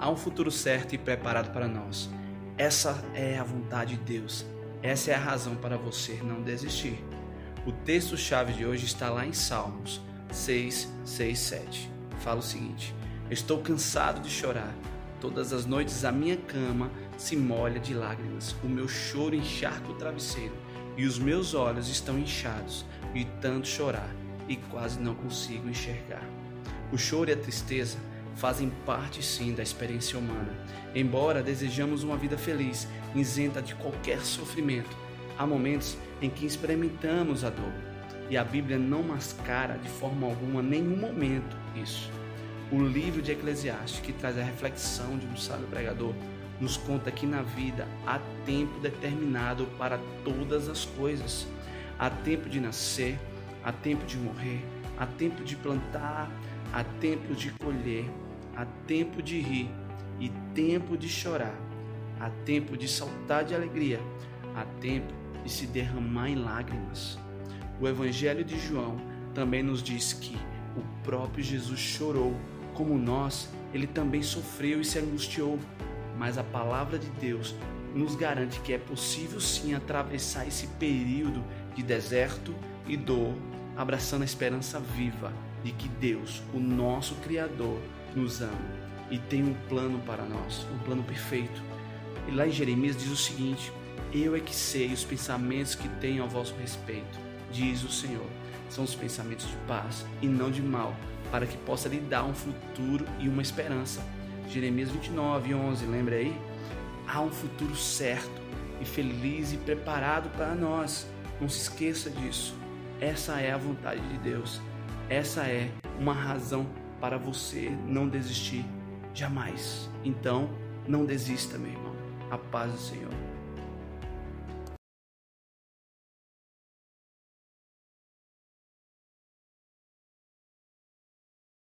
há um futuro certo e preparado para nós. Essa é a vontade de Deus. Essa é a razão para você não desistir. O texto-chave de hoje está lá em Salmos 6, 6, 7. Fala o seguinte: Estou cansado de chorar. Todas as noites a minha cama se molha de lágrimas. O meu choro encharca o travesseiro e os meus olhos estão inchados de tanto chorar e quase não consigo enxergar. O choro e a tristeza fazem parte sim da experiência humana. Embora desejamos uma vida feliz, isenta de qualquer sofrimento, há momentos em que experimentamos a dor. E a Bíblia não mascara de forma alguma nenhum momento isso. O livro de Eclesiastes, que traz a reflexão de um sábio pregador, nos conta que na vida há tempo determinado para todas as coisas. Há tempo de nascer, há tempo de morrer, há tempo de plantar, há tempo de colher, há tempo de rir e tempo de chorar, há tempo de saltar de alegria, há tempo de se derramar em lágrimas. O Evangelho de João também nos diz que o próprio Jesus chorou, como nós, ele também sofreu e se angustiou. Mas a palavra de Deus nos garante que é possível sim atravessar esse período de deserto e dor, abraçando a esperança viva de que Deus, o nosso Criador, nos ama e tem um plano para nós, um plano perfeito. E lá em Jeremias diz o seguinte: Eu é que sei os pensamentos que tenho ao vosso respeito, diz o Senhor. São os pensamentos de paz e não de mal, para que possa lhe dar um futuro e uma esperança. Jeremias 29, 11, lembra aí? Há um futuro certo e feliz e preparado para nós. Não se esqueça disso. Essa é a vontade de Deus. Essa é uma razão para você não desistir jamais. Então, não desista, meu irmão. A paz do Senhor.